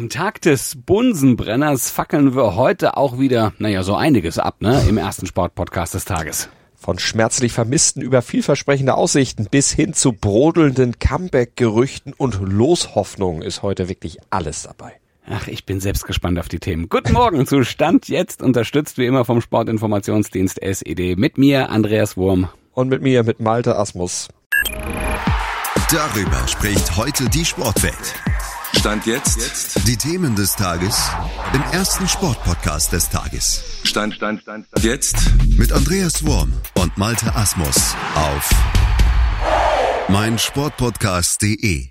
Am Tag des Bunsenbrenners fackeln wir heute auch wieder, naja, so einiges ab, ne, im ersten Sportpodcast des Tages. Von schmerzlich Vermissten über vielversprechende Aussichten bis hin zu brodelnden Comeback-Gerüchten und Loshoffnungen ist heute wirklich alles dabei. Ach, ich bin selbst gespannt auf die Themen. Guten Morgen zu Stand jetzt, unterstützt wie immer vom Sportinformationsdienst SED. Mit mir, Andreas Wurm. Und mit mir, mit Malte Asmus. Darüber spricht heute die Sportwelt. Stand jetzt. jetzt. Die Themen des Tages im ersten Sportpodcast des Tages. Stand, Stand, Stand, Stand. Jetzt mit Andreas Worm und Malte Asmus auf meinsportpodcast.de.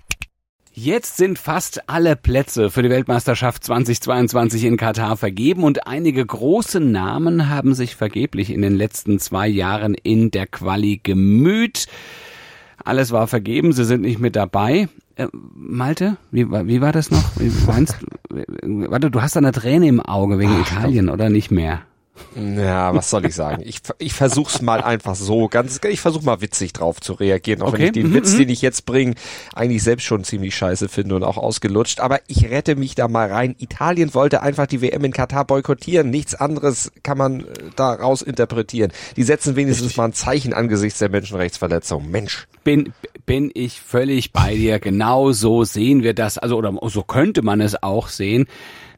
Jetzt sind fast alle Plätze für die Weltmeisterschaft 2022 in Katar vergeben und einige große Namen haben sich vergeblich in den letzten zwei Jahren in der Quali gemüht. Alles war vergeben, sie sind nicht mit dabei. Äh, Malte, wie, wie war das noch? Wie meinst, warte, du hast da eine Träne im Auge wegen Ach, Italien oder nicht mehr? Ja, was soll ich sagen? Ich, ich versuch's mal einfach so, ganz, ich versuch mal witzig drauf zu reagieren, auch okay. wenn ich den mhm, Witz, mhm. den ich jetzt bringe, eigentlich selbst schon ziemlich scheiße finde und auch ausgelutscht. Aber ich rette mich da mal rein. Italien wollte einfach die WM in Katar boykottieren. Nichts anderes kann man äh, daraus interpretieren. Die setzen wenigstens Richtig. mal ein Zeichen angesichts der Menschenrechtsverletzung. Mensch. Bin, bin ich völlig bei dir. Genau so sehen wir das. Also, oder so könnte man es auch sehen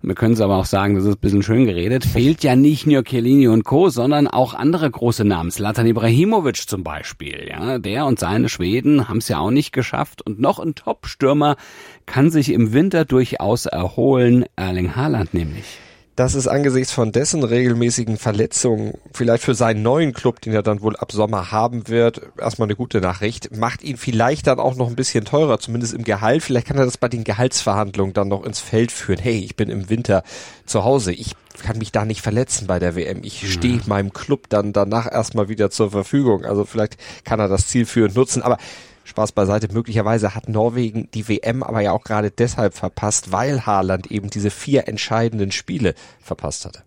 wir können es aber auch sagen, das ist ein bisschen schön geredet, fehlt ja nicht nur Chiellini und Co., sondern auch andere große Namen. Zlatan Ibrahimovic zum Beispiel. Ja, der und seine Schweden haben es ja auch nicht geschafft. Und noch ein Top-Stürmer kann sich im Winter durchaus erholen, Erling Haaland nämlich dass es angesichts von dessen regelmäßigen Verletzungen vielleicht für seinen neuen Club, den er dann wohl ab Sommer haben wird, erstmal eine gute Nachricht, macht ihn vielleicht dann auch noch ein bisschen teurer, zumindest im Gehalt. Vielleicht kann er das bei den Gehaltsverhandlungen dann noch ins Feld führen. Hey, ich bin im Winter zu Hause. Ich kann mich da nicht verletzen bei der WM. Ich stehe meinem Club dann danach erstmal wieder zur Verfügung. Also vielleicht kann er das zielführend nutzen. Aber Spaß beiseite, möglicherweise hat Norwegen die WM aber ja auch gerade deshalb verpasst, weil Haaland eben diese vier entscheidenden Spiele verpasst hatte.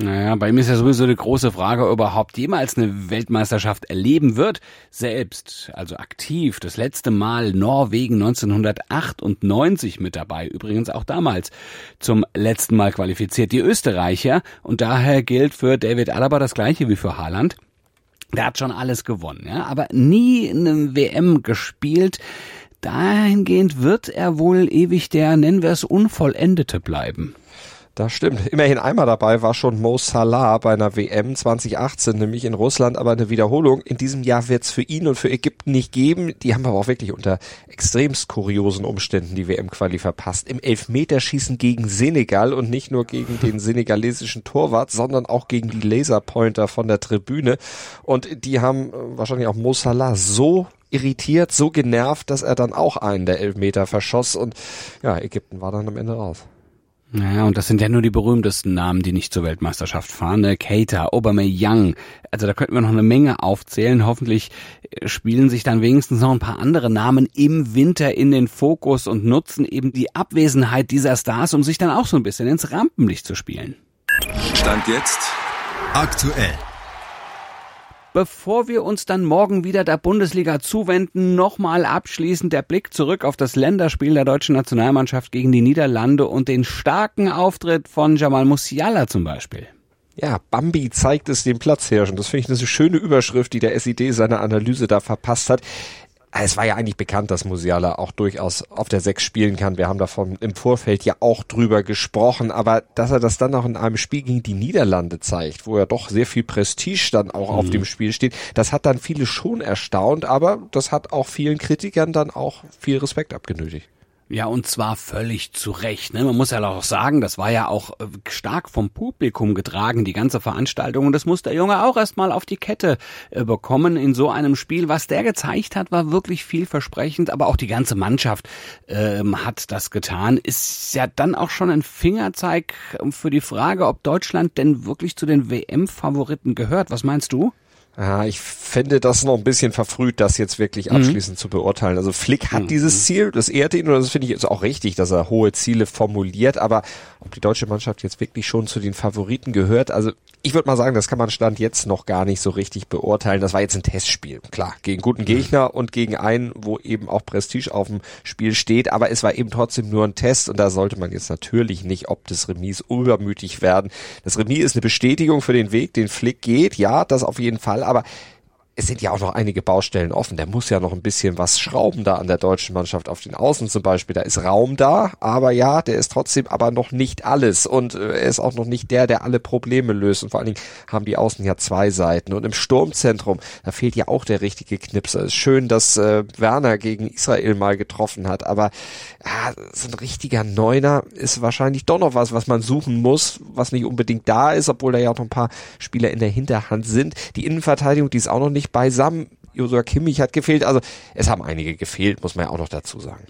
Naja, bei mir ist ja sowieso die große Frage, ob er überhaupt jemals eine Weltmeisterschaft erleben wird. Selbst, also aktiv, das letzte Mal Norwegen 1998 mit dabei. Übrigens auch damals zum letzten Mal qualifiziert die Österreicher. Und daher gilt für David Alaba das gleiche wie für Haaland. Der hat schon alles gewonnen, ja, aber nie in einem WM gespielt. Dahingehend wird er wohl ewig der, nennen wir es, Unvollendete bleiben. Das stimmt. Immerhin einmal dabei war schon Mo Salah bei einer WM 2018, nämlich in Russland, aber eine Wiederholung. In diesem Jahr wird es für ihn und für Ägypten nicht geben. Die haben aber auch wirklich unter extremst kuriosen Umständen die WM-Quali verpasst. Im Elfmeterschießen gegen Senegal und nicht nur gegen den senegalesischen Torwart, sondern auch gegen die Laserpointer von der Tribüne. Und die haben äh, wahrscheinlich auch Mo Salah so irritiert, so genervt, dass er dann auch einen der Elfmeter verschoss und ja, Ägypten war dann am Ende raus. Naja, und das sind ja nur die berühmtesten Namen, die nicht zur Weltmeisterschaft fahren. Ne? Keita, Aubameyang. Also da könnten wir noch eine Menge aufzählen. Hoffentlich äh, spielen sich dann wenigstens noch ein paar andere Namen im Winter in den Fokus und nutzen eben die Abwesenheit dieser Stars, um sich dann auch so ein bisschen ins Rampenlicht zu spielen. Stand jetzt aktuell. Bevor wir uns dann morgen wieder der Bundesliga zuwenden, nochmal abschließend der Blick zurück auf das Länderspiel der deutschen Nationalmannschaft gegen die Niederlande und den starken Auftritt von Jamal Musiala zum Beispiel. Ja, Bambi zeigt es dem Platzhirschen. Das finde ich eine schöne Überschrift, die der SID seine Analyse da verpasst hat. Ah, es war ja eigentlich bekannt, dass Musiala auch durchaus auf der Sechs spielen kann. Wir haben davon im Vorfeld ja auch drüber gesprochen, aber dass er das dann auch in einem Spiel gegen die Niederlande zeigt, wo ja doch sehr viel Prestige dann auch mhm. auf dem Spiel steht, das hat dann viele schon erstaunt, aber das hat auch vielen Kritikern dann auch viel Respekt abgenötigt. Ja, und zwar völlig zu Recht. Ne? Man muss ja auch sagen, das war ja auch äh, stark vom Publikum getragen, die ganze Veranstaltung. Und das muss der Junge auch erstmal auf die Kette äh, bekommen in so einem Spiel. Was der gezeigt hat, war wirklich vielversprechend. Aber auch die ganze Mannschaft ähm, hat das getan. Ist ja dann auch schon ein Fingerzeig ähm, für die Frage, ob Deutschland denn wirklich zu den WM-Favoriten gehört. Was meinst du? Ja, ich fände das noch ein bisschen verfrüht, das jetzt wirklich mhm. abschließend mhm. zu beurteilen. Also Flick hat mhm. dieses Ziel, das ehrt ihn und das finde ich ist auch richtig, dass er hohe Ziele formuliert, aber ob die deutsche Mannschaft jetzt wirklich schon zu den Favoriten gehört. Also ich würde mal sagen, das kann man Stand jetzt noch gar nicht so richtig beurteilen. Das war jetzt ein Testspiel, klar, gegen guten Gegner und gegen einen, wo eben auch Prestige auf dem Spiel steht. Aber es war eben trotzdem nur ein Test und da sollte man jetzt natürlich nicht ob des Remis übermütig werden. Das Remis ist eine Bestätigung für den Weg, den Flick geht. Ja, das auf jeden Fall. Aber es sind ja auch noch einige Baustellen offen. Der muss ja noch ein bisschen was schrauben da an der deutschen Mannschaft auf den Außen zum Beispiel. Da ist Raum da, aber ja, der ist trotzdem aber noch nicht alles und äh, er ist auch noch nicht der, der alle Probleme löst. Und vor allen Dingen haben die Außen ja zwei Seiten. Und im Sturmzentrum, da fehlt ja auch der richtige Knipser. Es ist schön, dass äh, Werner gegen Israel mal getroffen hat, aber ja, so ein richtiger Neuner ist wahrscheinlich doch noch was, was man suchen muss, was nicht unbedingt da ist, obwohl da ja auch noch ein paar Spieler in der Hinterhand sind. Die Innenverteidigung, die ist auch noch nicht beisammen. Josua Kimmich hat gefehlt. Also es haben einige gefehlt, muss man ja auch noch dazu sagen.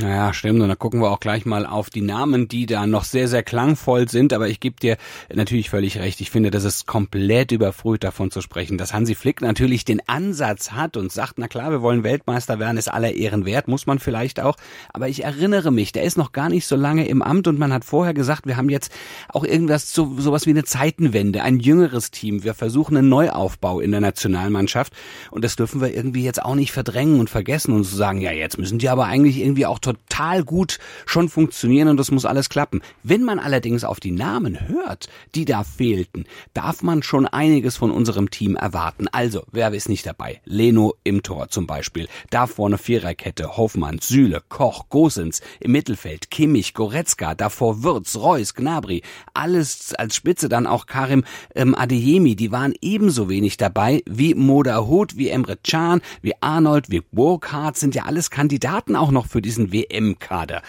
Naja, stimmt. Und dann gucken wir auch gleich mal auf die Namen, die da noch sehr, sehr klangvoll sind. Aber ich gebe dir natürlich völlig recht. Ich finde, das ist komplett überfrüht davon zu sprechen, dass Hansi Flick natürlich den Ansatz hat und sagt, na klar, wir wollen Weltmeister werden, ist aller Ehren wert, muss man vielleicht auch. Aber ich erinnere mich, der ist noch gar nicht so lange im Amt und man hat vorher gesagt, wir haben jetzt auch irgendwas, so, sowas wie eine Zeitenwende, ein jüngeres Team. Wir versuchen einen Neuaufbau in der Nationalmannschaft. Und das dürfen wir irgendwie jetzt auch nicht verdrängen und vergessen und zu sagen, ja, jetzt müssen die aber eigentlich irgendwie auch total gut schon funktionieren und das muss alles klappen. Wenn man allerdings auf die Namen hört, die da fehlten, darf man schon einiges von unserem Team erwarten. Also, wer ist nicht dabei? Leno im Tor zum Beispiel. Da vorne Viererkette, Hoffmann, Süle, Koch, Gosens. Im Mittelfeld Kimmich, Goretzka, davor Würz, Reus, Gnabry. Alles als Spitze dann auch Karim ähm, Adeyemi. Die waren ebenso wenig dabei wie Moda Hut, wie Emre Can, wie Arnold, wie Burkhardt sind ja alles Kandidaten auch noch für diesen WM-Kader.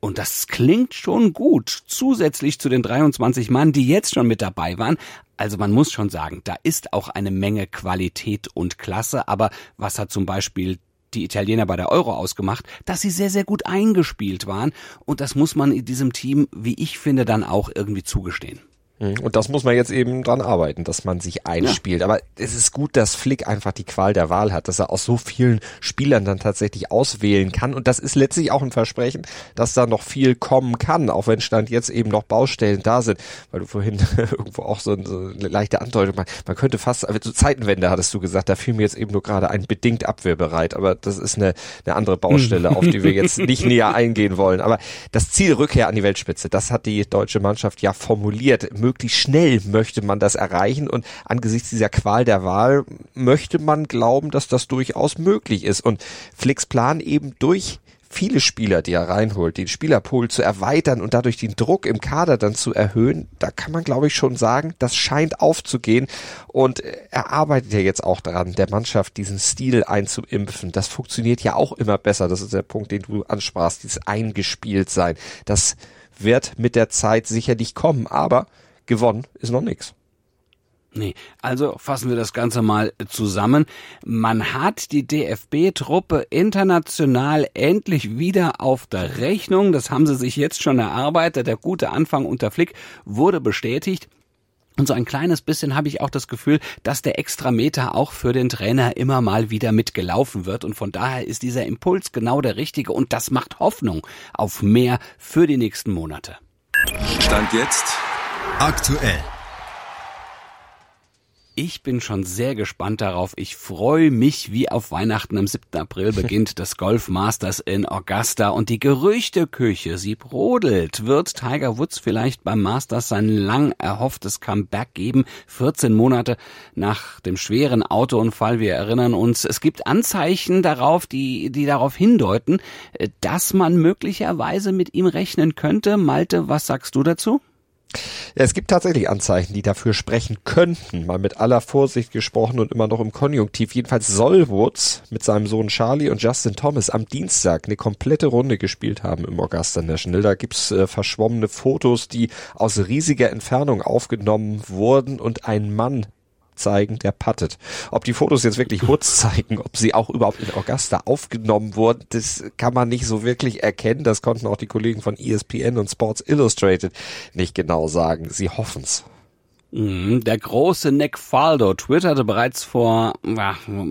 Und das klingt schon gut, zusätzlich zu den 23 Mann, die jetzt schon mit dabei waren. Also man muss schon sagen, da ist auch eine Menge Qualität und Klasse, aber was hat zum Beispiel die Italiener bei der Euro ausgemacht, dass sie sehr, sehr gut eingespielt waren. Und das muss man in diesem Team, wie ich finde, dann auch irgendwie zugestehen. Mhm. Und das muss man jetzt eben dran arbeiten, dass man sich einspielt. Ja. Aber es ist gut, dass Flick einfach die Qual der Wahl hat, dass er aus so vielen Spielern dann tatsächlich auswählen kann. Und das ist letztlich auch ein Versprechen, dass da noch viel kommen kann, auch wenn Stand jetzt eben noch Baustellen da sind. Weil du vorhin irgendwo auch so, eine leichte Andeutung, man, man könnte fast, also Zeitenwende hattest du gesagt, da fiel mir jetzt eben nur gerade ein bedingt abwehrbereit. Aber das ist eine, eine andere Baustelle, auf die wir jetzt nicht näher eingehen wollen. Aber das Ziel Rückkehr an die Weltspitze, das hat die deutsche Mannschaft ja formuliert möglichst schnell möchte man das erreichen und angesichts dieser Qual der Wahl möchte man glauben, dass das durchaus möglich ist und Flicks Plan eben durch viele Spieler, die er reinholt, den Spielerpool zu erweitern und dadurch den Druck im Kader dann zu erhöhen, da kann man glaube ich schon sagen, das scheint aufzugehen und er arbeitet ja jetzt auch daran, der Mannschaft diesen Stil einzuimpfen. Das funktioniert ja auch immer besser. Das ist der Punkt, den du ansprachst, dieses eingespielt sein. Das wird mit der Zeit sicherlich kommen, aber gewonnen ist noch nichts. Nee, also fassen wir das Ganze mal zusammen. Man hat die DFB-Truppe international endlich wieder auf der Rechnung. Das haben sie sich jetzt schon erarbeitet. Der gute Anfang unter Flick wurde bestätigt. Und so ein kleines bisschen habe ich auch das Gefühl, dass der Extrameter auch für den Trainer immer mal wieder mitgelaufen wird. Und von daher ist dieser Impuls genau der richtige. Und das macht Hoffnung auf mehr für die nächsten Monate. Stand jetzt Aktuell. Ich bin schon sehr gespannt darauf. Ich freue mich wie auf Weihnachten. Am 7. April beginnt das Golf Masters in Augusta und die Gerüchteküche, sie brodelt. Wird Tiger Woods vielleicht beim Masters sein lang erhofftes Comeback geben? 14 Monate nach dem schweren Autounfall. Wir erinnern uns, es gibt Anzeichen darauf, die, die darauf hindeuten, dass man möglicherweise mit ihm rechnen könnte. Malte, was sagst du dazu? Ja, es gibt tatsächlich Anzeichen, die dafür sprechen könnten, mal mit aller Vorsicht gesprochen und immer noch im Konjunktiv. Jedenfalls soll Woods mit seinem Sohn Charlie und Justin Thomas am Dienstag eine komplette Runde gespielt haben im Augusta National. Da gibt's äh, verschwommene Fotos, die aus riesiger Entfernung aufgenommen wurden und ein Mann zeigen, der puttet. Ob die Fotos jetzt wirklich Woods zeigen, ob sie auch überhaupt in Augusta aufgenommen wurden, das kann man nicht so wirklich erkennen. Das konnten auch die Kollegen von ESPN und Sports Illustrated nicht genau sagen. Sie hoffen's. Mhm, der große Nick Faldo twitterte bereits vor,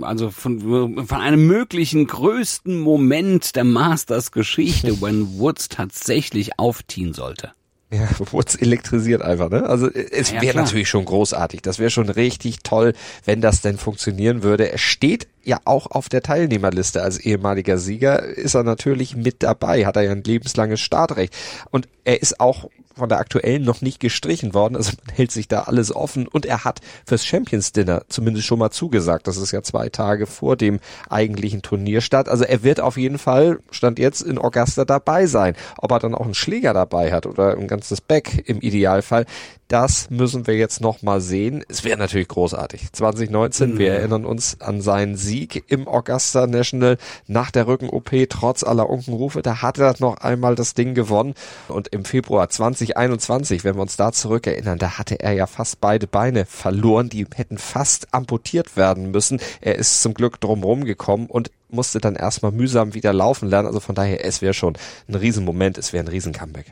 also von, von einem möglichen größten Moment der Masters Geschichte, wenn Woods tatsächlich aufziehen sollte. Ja, Woods elektrisiert einfach, ne? Also es ja, wäre natürlich schon großartig. Das wäre schon richtig toll, wenn das denn funktionieren würde. Er steht ja auch auf der Teilnehmerliste als ehemaliger Sieger, ist er natürlich mit dabei, hat er ja ein lebenslanges Startrecht. Und er ist auch von der aktuellen noch nicht gestrichen worden. Also man hält sich da alles offen und er hat fürs Champions Dinner zumindest schon mal zugesagt. Das ist ja zwei Tage vor dem eigentlichen Turnierstart. Also er wird auf jeden Fall, stand jetzt in Augusta dabei sein. Ob er dann auch einen Schläger dabei hat oder ein ganzes Back im Idealfall, das müssen wir jetzt noch mal sehen. Es wäre natürlich großartig. 2019, mhm. wir erinnern uns an seinen Sieg im Augusta National nach der Rücken-OP, trotz aller Unkenrufe. Da hat er noch einmal das Ding gewonnen. Und im Februar 2021, wenn wir uns da zurückerinnern, da hatte er ja fast beide Beine verloren. Die hätten fast amputiert werden müssen. Er ist zum Glück drumherum gekommen und musste dann erstmal mühsam wieder laufen lernen. Also von daher, es wäre schon ein Riesenmoment, es wäre ein Riesen-Comeback.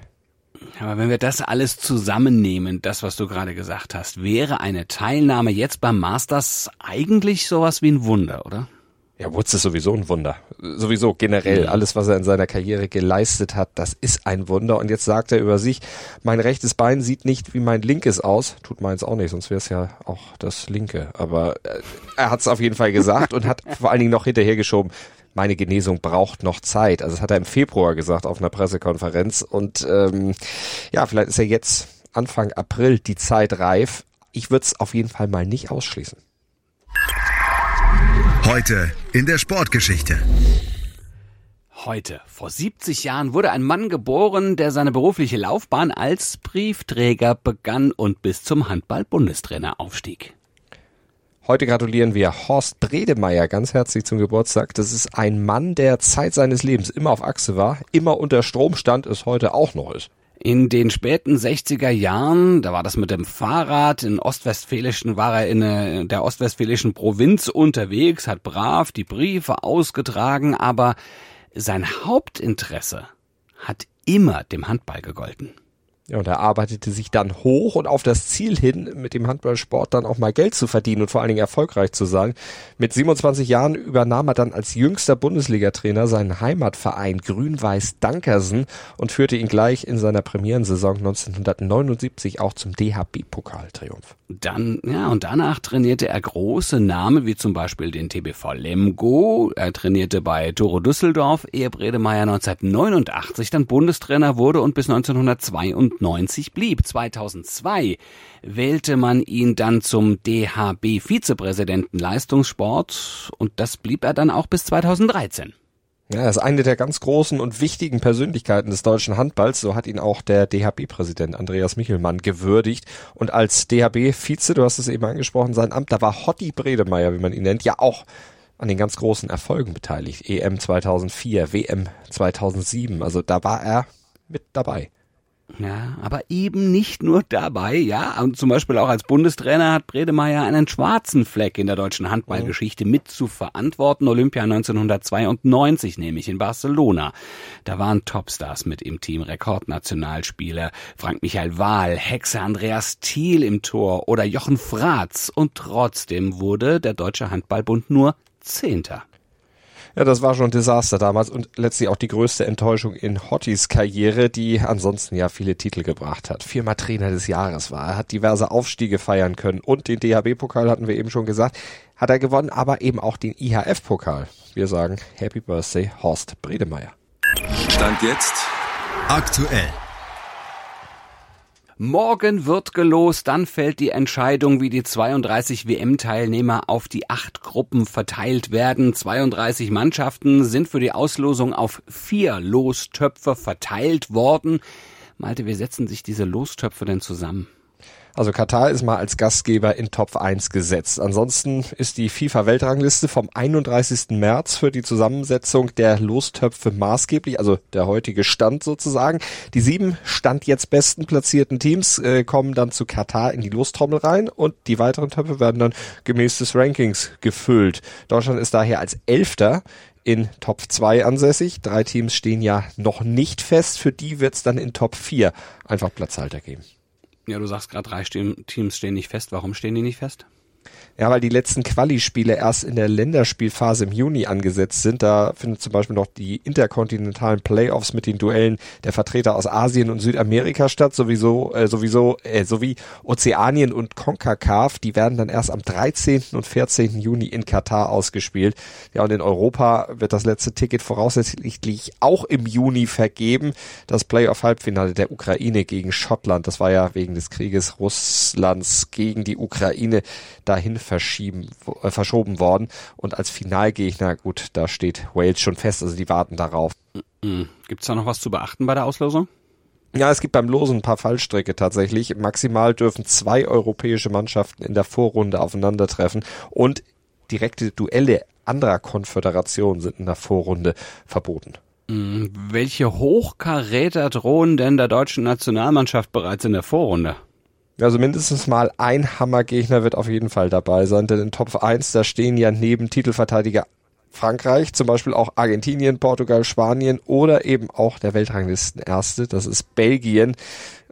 Aber wenn wir das alles zusammennehmen, das, was du gerade gesagt hast, wäre eine Teilnahme jetzt beim Masters eigentlich sowas wie ein Wunder, oder? Ja, Woods ist sowieso ein Wunder. Sowieso generell alles, was er in seiner Karriere geleistet hat, das ist ein Wunder. Und jetzt sagt er über sich, mein rechtes Bein sieht nicht wie mein linkes aus. Tut meins auch nicht, sonst wäre es ja auch das linke. Aber äh, er hat es auf jeden Fall gesagt und hat vor allen Dingen noch hinterhergeschoben, meine Genesung braucht noch Zeit. Also das hat er im Februar gesagt auf einer Pressekonferenz. Und ähm, ja, vielleicht ist ja jetzt Anfang April die Zeit reif. Ich würde es auf jeden Fall mal nicht ausschließen. Heute in der Sportgeschichte. Heute, vor 70 Jahren, wurde ein Mann geboren, der seine berufliche Laufbahn als Briefträger begann und bis zum Handball-Bundestrainer aufstieg. Heute gratulieren wir Horst Bredemeier ganz herzlich zum Geburtstag. Das ist ein Mann, der Zeit seines Lebens immer auf Achse war, immer unter Strom stand, es heute auch noch ist. In den späten 60er Jahren, da war das mit dem Fahrrad, in Ostwestfälischen war er in der ostwestfälischen Provinz unterwegs, hat brav die Briefe ausgetragen, aber sein Hauptinteresse hat immer dem Handball gegolten. Ja, und er arbeitete sich dann hoch und auf das Ziel hin, mit dem Handballsport dann auch mal Geld zu verdienen und vor allen Dingen erfolgreich zu sein. Mit 27 Jahren übernahm er dann als jüngster Bundesliga-Trainer seinen Heimatverein Grün-Weiß Dankersen und führte ihn gleich in seiner Premierensaison 1979 auch zum DHB-Pokaltriumph. Dann, ja, und danach trainierte er große Namen, wie zum Beispiel den TBV Lemgo. Er trainierte bei Toro Düsseldorf, ehe Bredemeier 1989 dann Bundestrainer wurde und bis 1992 blieb. 2002 wählte man ihn dann zum DHB-Vizepräsidenten Leistungssport und das blieb er dann auch bis 2013. Ja, er ist eine der ganz großen und wichtigen Persönlichkeiten des deutschen Handballs. So hat ihn auch der DHB-Präsident Andreas Michelmann gewürdigt. Und als DHB-Vize, du hast es eben angesprochen, sein Amt, da war Hotti Bredemeier, wie man ihn nennt, ja auch an den ganz großen Erfolgen beteiligt. EM 2004, WM 2007. Also da war er mit dabei. Ja, aber eben nicht nur dabei, ja. Und zum Beispiel auch als Bundestrainer hat Bredemeier einen schwarzen Fleck in der deutschen Handballgeschichte mit zu verantworten. Olympia 1992, nämlich in Barcelona. Da waren Topstars mit im Team, Rekordnationalspieler, Frank Michael Wahl, Hexe Andreas Thiel im Tor oder Jochen Fratz. Und trotzdem wurde der Deutsche Handballbund nur Zehnter. Ja, das war schon ein Desaster damals und letztlich auch die größte Enttäuschung in Hottys Karriere, die ansonsten ja viele Titel gebracht hat. Viermal Trainer des Jahres war. Er hat diverse Aufstiege feiern können und den DHB-Pokal hatten wir eben schon gesagt, hat er gewonnen, aber eben auch den IHF-Pokal. Wir sagen Happy Birthday Horst Bredemeier. Stand jetzt aktuell. Morgen wird gelost, dann fällt die Entscheidung, wie die 32 WM-Teilnehmer auf die acht Gruppen verteilt werden. 32 Mannschaften sind für die Auslosung auf vier Lostöpfe verteilt worden. Malte, wie setzen sich diese Lostöpfe denn zusammen? Also Katar ist mal als Gastgeber in Top 1 gesetzt. Ansonsten ist die FIFA-Weltrangliste vom 31. März für die Zusammensetzung der Lostöpfe maßgeblich, also der heutige Stand sozusagen. Die sieben Stand jetzt besten platzierten Teams äh, kommen dann zu Katar in die Lostrommel rein und die weiteren Töpfe werden dann gemäß des Rankings gefüllt. Deutschland ist daher als Elfter in Top 2 ansässig. Drei Teams stehen ja noch nicht fest. Für die wird es dann in Top 4 einfach Platzhalter geben. Ja, du sagst gerade, drei Teams stehen nicht fest. Warum stehen die nicht fest? Ja, weil die letzten Quali-Spiele erst in der Länderspielphase im Juni angesetzt sind. Da findet zum Beispiel noch die interkontinentalen Playoffs mit den Duellen der Vertreter aus Asien und Südamerika statt, sowieso, äh, sowieso, äh, sowie Ozeanien und CONCACAF. Die werden dann erst am 13. und 14. Juni in Katar ausgespielt. Ja, und in Europa wird das letzte Ticket voraussichtlich auch im Juni vergeben. Das Playoff-Halbfinale der Ukraine gegen Schottland. Das war ja wegen des Krieges Russlands gegen die Ukraine dahin verschieben, äh, verschoben worden. Und als Finalgegner, gut, da steht Wales schon fest, also die warten darauf. Gibt es da noch was zu beachten bei der Auslosung? Ja, es gibt beim Losen ein paar Fallstricke tatsächlich. Maximal dürfen zwei europäische Mannschaften in der Vorrunde aufeinandertreffen und direkte Duelle anderer Konföderationen sind in der Vorrunde verboten. Hm, welche Hochkaräter drohen denn der deutschen Nationalmannschaft bereits in der Vorrunde? Also mindestens mal ein Hammergegner wird auf jeden Fall dabei sein, denn in Top 1, da stehen ja neben Titelverteidiger Frankreich, zum Beispiel auch Argentinien, Portugal, Spanien oder eben auch der Weltranglistenerste, das ist Belgien.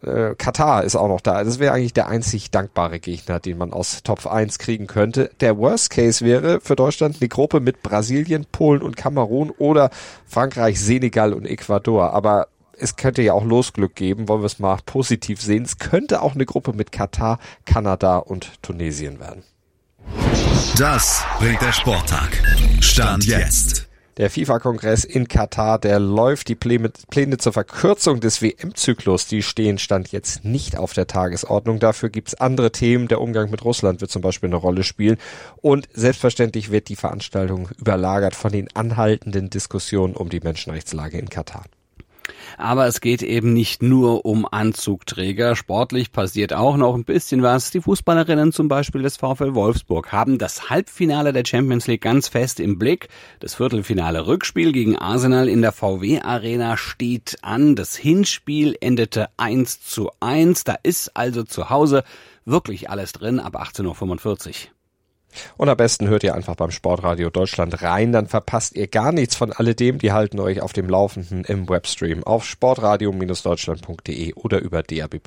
Äh, Katar ist auch noch da. Das wäre eigentlich der einzig dankbare Gegner, den man aus Top 1 kriegen könnte. Der Worst Case wäre für Deutschland eine Gruppe mit Brasilien, Polen und Kamerun oder Frankreich, Senegal und Ecuador. Aber es könnte ja auch Losglück geben, wollen wir es mal positiv sehen. Es könnte auch eine Gruppe mit Katar, Kanada und Tunesien werden. Das bringt der Sporttag. Stand jetzt. Der FIFA-Kongress in Katar, der läuft. Die Pläne, Pläne zur Verkürzung des WM-Zyklus, die stehen Stand jetzt nicht auf der Tagesordnung. Dafür gibt's andere Themen. Der Umgang mit Russland wird zum Beispiel eine Rolle spielen. Und selbstverständlich wird die Veranstaltung überlagert von den anhaltenden Diskussionen um die Menschenrechtslage in Katar. Aber es geht eben nicht nur um Anzugträger. Sportlich passiert auch noch ein bisschen was. Die Fußballerinnen zum Beispiel des VfL Wolfsburg haben das Halbfinale der Champions League ganz fest im Blick. Das Viertelfinale Rückspiel gegen Arsenal in der VW Arena steht an. Das Hinspiel endete 1 zu 1. Da ist also zu Hause wirklich alles drin ab 18.45 Uhr. Und am besten hört ihr einfach beim Sportradio Deutschland rein, dann verpasst ihr gar nichts von alledem. Die halten euch auf dem Laufenden im Webstream auf sportradio-deutschland.de oder über DAB+.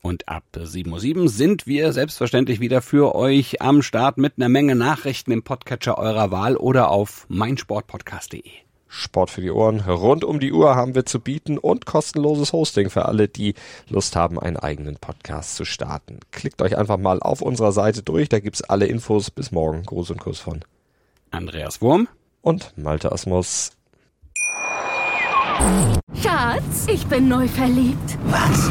Und ab 7.07 Uhr sind wir selbstverständlich wieder für euch am Start mit einer Menge Nachrichten im Podcatcher eurer Wahl oder auf meinsportpodcast.de. Sport für die Ohren. Rund um die Uhr haben wir zu bieten und kostenloses Hosting für alle, die Lust haben, einen eigenen Podcast zu starten. Klickt euch einfach mal auf unserer Seite durch, da gibt's alle Infos. Bis morgen. Gruß und Kuss von Andreas Wurm und Malte Asmus. Schatz, ich bin neu verliebt. Was?